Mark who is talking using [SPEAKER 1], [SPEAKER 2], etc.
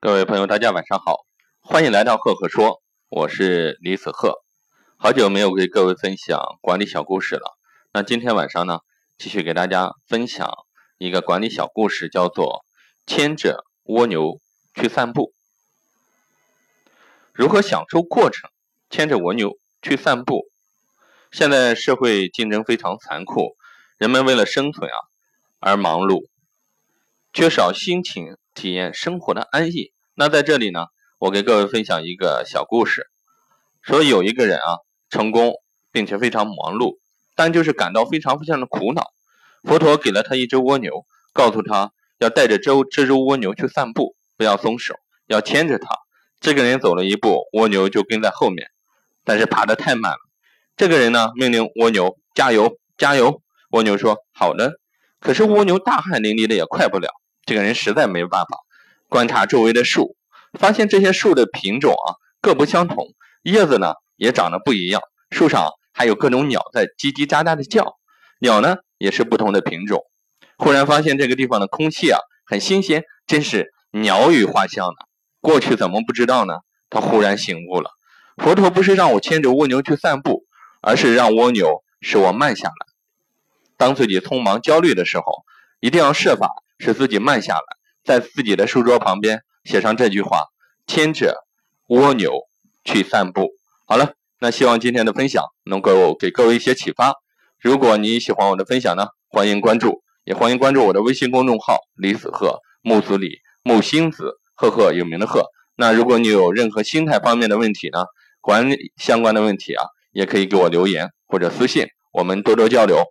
[SPEAKER 1] 各位朋友，大家晚上好，欢迎来到赫赫说，我是李子赫。好久没有给各位分享管理小故事了，那今天晚上呢，继续给大家分享一个管理小故事，叫做牵着蜗牛去散步。如何享受过程？牵着蜗牛去散步。现在社会竞争非常残酷，人们为了生存啊而忙碌，缺少心情。体验生活的安逸。那在这里呢，我给各位分享一个小故事，说有一个人啊，成功并且非常忙碌，但就是感到非常非常的苦恼。佛陀给了他一只蜗牛，告诉他要带着这这只蜗牛去散步，不要松手，要牵着它。这个人走了一步，蜗牛就跟在后面，但是爬得太慢了。这个人呢，命令蜗牛加油加油。蜗牛说好的，可是蜗牛大汗淋漓的，也快不了。这个人实在没办法，观察周围的树，发现这些树的品种啊各不相同，叶子呢也长得不一样，树上还有各种鸟在叽叽喳喳的叫，鸟呢也是不同的品种。忽然发现这个地方的空气啊很新鲜，真是鸟语花香呢。过去怎么不知道呢？他忽然醒悟了，佛陀不是让我牵着蜗牛去散步，而是让蜗牛使我慢下来。当自己匆忙焦虑的时候，一定要设法。使自己慢下来，在自己的书桌旁边写上这句话：“牵着蜗牛去散步。”好了，那希望今天的分享能够给各位一些启发。如果你喜欢我的分享呢，欢迎关注，也欢迎关注我的微信公众号“李子鹤木子李木星子赫赫有名的鹤”。那如果你有任何心态方面的问题呢，管理相关的问题啊，也可以给我留言或者私信，我们多多交流。